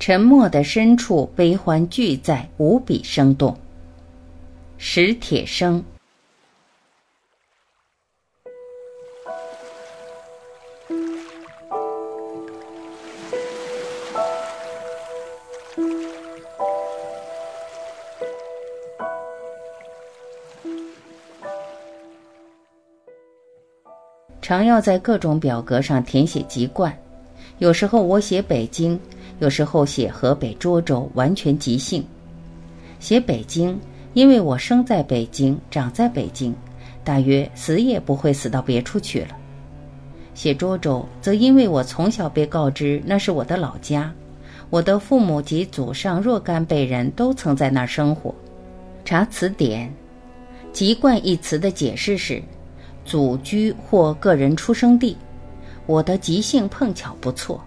沉默的深处，悲欢俱在，无比生动。史铁生。常要在各种表格上填写籍贯，有时候我写北京，有时候写河北涿州，完全即兴。写北京，因为我生在北京，长在北京，大约死也不会死到别处去了。写涿州，则因为我从小被告知那是我的老家，我的父母及祖上若干辈人都曾在那儿生活。查词典，籍贯一词的解释是。祖居或个人出生地，我的即兴碰巧不错。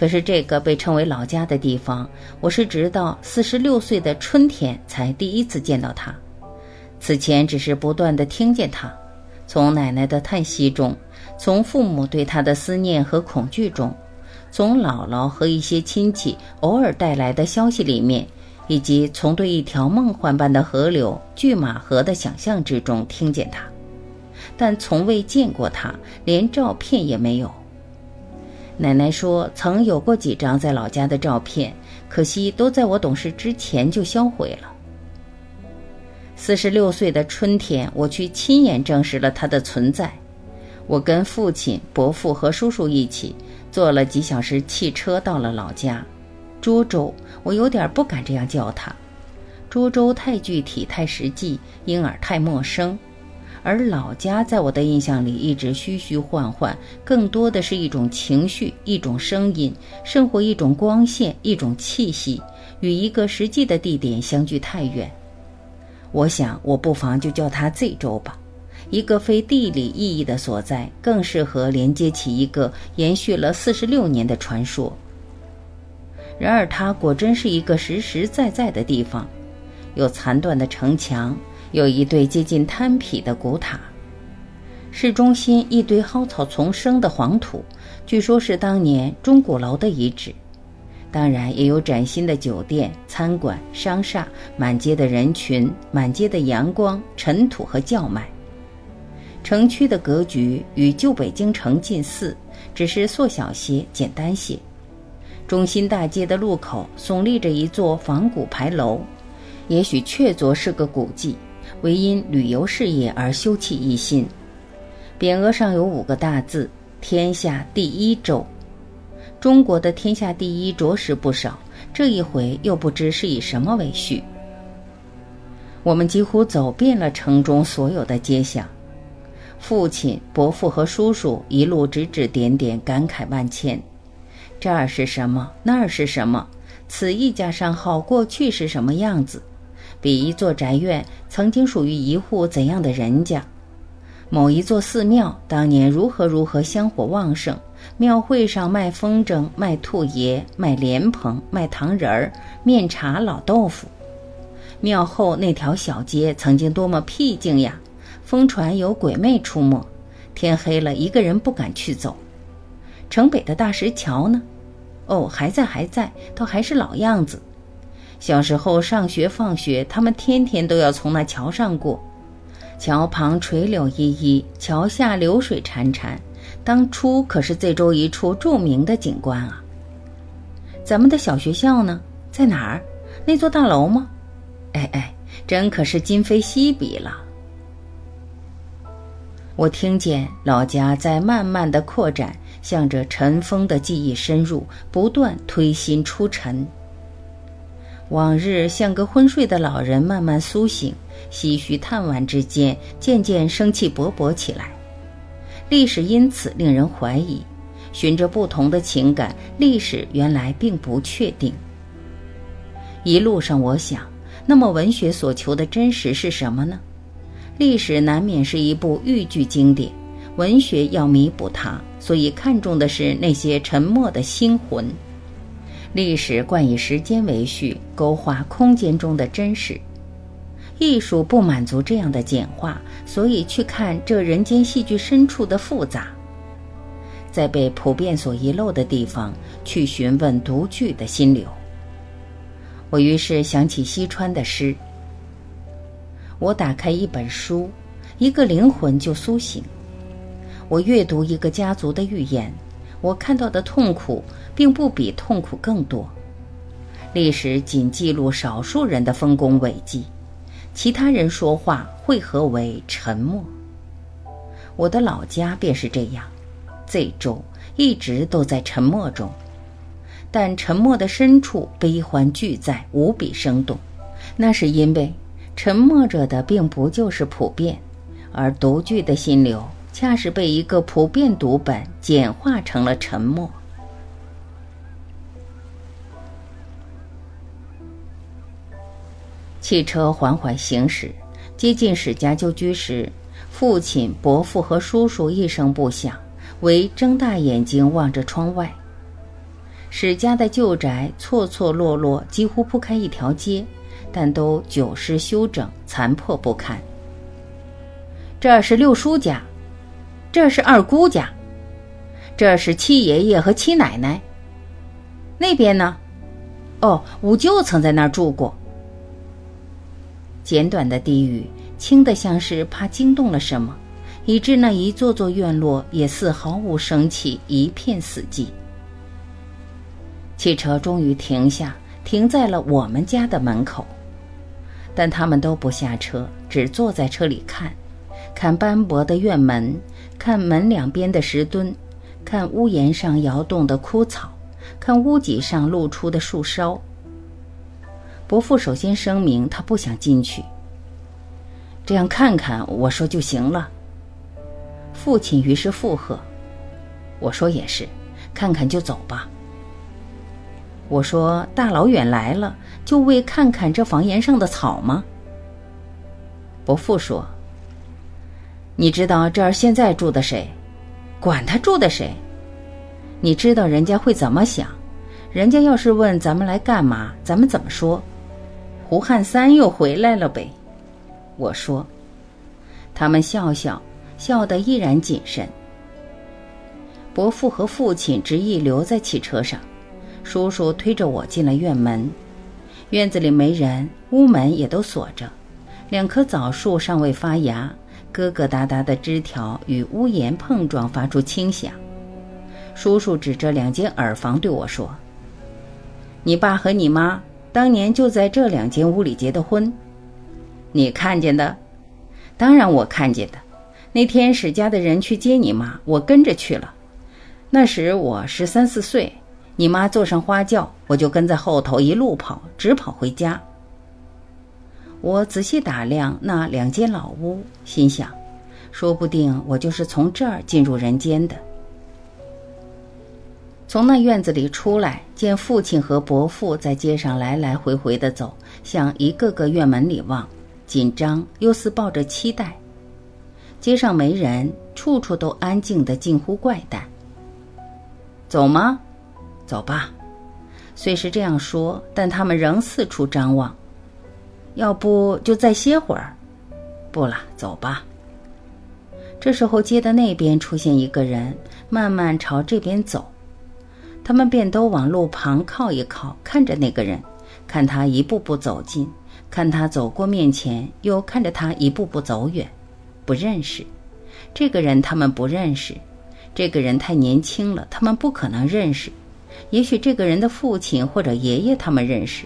可是这个被称为老家的地方，我是直到四十六岁的春天才第一次见到它。此前只是不断的听见它，从奶奶的叹息中，从父母对他的思念和恐惧中，从姥姥和一些亲戚偶尔带来的消息里面，以及从对一条梦幻般的河流拒马河的想象之中听见他。但从未见过他，连照片也没有。奶奶说曾有过几张在老家的照片，可惜都在我懂事之前就销毁了。四十六岁的春天，我去亲眼证实了他的存在。我跟父亲、伯父和叔叔一起坐了几小时汽车到了老家，涿州。我有点不敢这样叫他，涿州太具体、太实际，因而太陌生。而老家在我的印象里一直虚虚幻幻，更多的是一种情绪、一种声音、生活一种光线、一种气息，与一个实际的地点相距太远。我想，我不妨就叫它 Z 州吧，一个非地理意义的所在，更适合连接起一个延续了四十六年的传说。然而，它果真是一个实实在在的地方，有残断的城墙。有一对接近坍圮的古塔，市中心一堆蒿草丛生的黄土，据说是当年钟鼓楼的遗址。当然，也有崭新的酒店、餐馆、商厦，满街的人群，满街的阳光、尘土和叫卖。城区的格局与旧北京城近似，只是缩小些、简单些。中心大街的路口耸立着一座仿古牌楼，也许确凿是个古迹。为因旅游事业而修葺一新，匾额上有五个大字“天下第一州”。中国的天下第一着实不少，这一回又不知是以什么为序。我们几乎走遍了城中所有的街巷，父亲、伯父和叔叔一路指指点点，感慨万千。这儿是什么？那儿是什么？此一家商号过去是什么样子？比一座宅院曾经属于一户怎样的人家？某一座寺庙当年如何如何香火旺盛？庙会上卖风筝、卖兔爷、卖莲蓬、卖糖人儿、面茶、老豆腐。庙后那条小街曾经多么僻静呀！疯传有鬼魅出没，天黑了一个人不敢去走。城北的大石桥呢？哦，还在，还在，都还是老样子。小时候上学放学，他们天天都要从那桥上过。桥旁垂柳依依，桥下流水潺潺。当初可是这州一处著名的景观啊。咱们的小学校呢，在哪儿？那座大楼吗？哎哎，真可是今非昔比了。我听见老家在慢慢的扩展，向着尘封的记忆深入，不断推心出尘。往日像个昏睡的老人，慢慢苏醒，唏嘘叹惋之间，渐渐生气勃勃起来。历史因此令人怀疑，循着不同的情感，历史原来并不确定。一路上，我想，那么文学所求的真实是什么呢？历史难免是一部豫剧经典，文学要弥补它，所以看重的是那些沉默的心魂。历史惯以时间为序，勾画空间中的真实；艺术不满足这样的简化，所以去看这人间戏剧深处的复杂。在被普遍所遗漏的地方去询问独具的心流。我于是想起西川的诗。我打开一本书，一个灵魂就苏醒。我阅读一个家族的预言，我看到的痛苦并不比痛苦更多。历史仅记录少数人的丰功伟绩，其他人说话汇合为沉默。我的老家便是这样，这州一直都在沉默中，但沉默的深处悲欢俱在，无比生动。那是因为。沉默着的并不就是普遍，而独具的心流恰是被一个普遍读本简化成了沉默。汽车缓缓行驶，接近史家旧居时，父亲、伯父和叔叔一声不响，唯睁大眼睛望着窗外。史家的旧宅错错落落，几乎铺开一条街。但都久失修整，残破不堪。这是六叔家，这是二姑家，这是七爷爷和七奶奶。那边呢？哦，五舅曾在那儿住过。简短的低语，轻的像是怕惊动了什么，以致那一座座院落也似毫无生气，一片死寂。汽车终于停下，停在了我们家的门口。但他们都不下车，只坐在车里看，看斑驳的院门，看门两边的石墩，看屋檐上摇动的枯草，看屋脊上露出的树梢。伯父首先声明，他不想进去。这样看看，我说就行了。父亲于是附和，我说也是，看看就走吧。我说大老远来了。就为看看这房檐上的草吗？伯父说：“你知道这儿现在住的谁？管他住的谁？你知道人家会怎么想？人家要是问咱们来干嘛，咱们怎么说？胡汉三又回来了呗。”我说。他们笑笑，笑得依然谨慎。伯父和父亲执意留在汽车上，叔叔推着我进了院门。院子里没人，屋门也都锁着，两棵枣树尚未发芽，疙疙瘩瘩的枝条与屋檐碰撞，发出轻响。叔叔指着两间耳房对我说：“你爸和你妈当年就在这两间屋里结的婚，你看见的？当然我看见的。那天史家的人去接你妈，我跟着去了。那时我十三四岁。”你妈坐上花轿，我就跟在后头一路跑，直跑回家。我仔细打量那两间老屋，心想，说不定我就是从这儿进入人间的。从那院子里出来，见父亲和伯父在街上来来回回的走，向一个个院门里望，紧张又似抱着期待。街上没人，处处都安静的近乎怪诞。走吗？走吧，虽是这样说，但他们仍四处张望。要不就再歇会儿？不了，走吧。这时候，街的那边出现一个人，慢慢朝这边走。他们便都往路旁靠一靠，看着那个人，看他一步步走近，看他走过面前，又看着他一步步走远。不认识这个人，他们不认识。这个人太年轻了，他们不可能认识。也许这个人的父亲或者爷爷他们认识。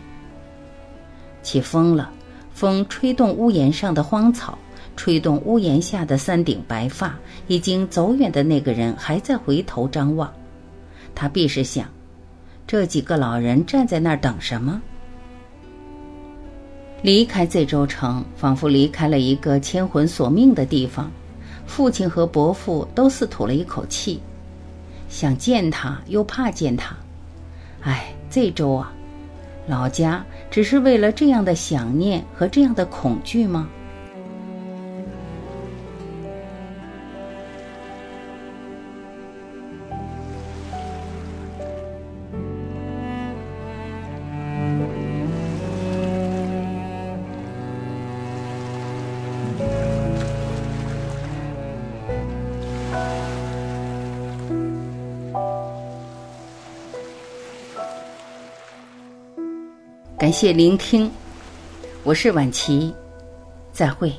起风了，风吹动屋檐上的荒草，吹动屋檐下的三顶白发。已经走远的那个人还在回头张望，他必是想：这几个老人站在那儿等什么？离开这州城，仿佛离开了一个牵魂索命的地方。父亲和伯父都似吐了一口气，想见他，又怕见他。哎，这周啊，老家只是为了这样的想念和这样的恐惧吗？感谢聆听，我是晚琪，再会。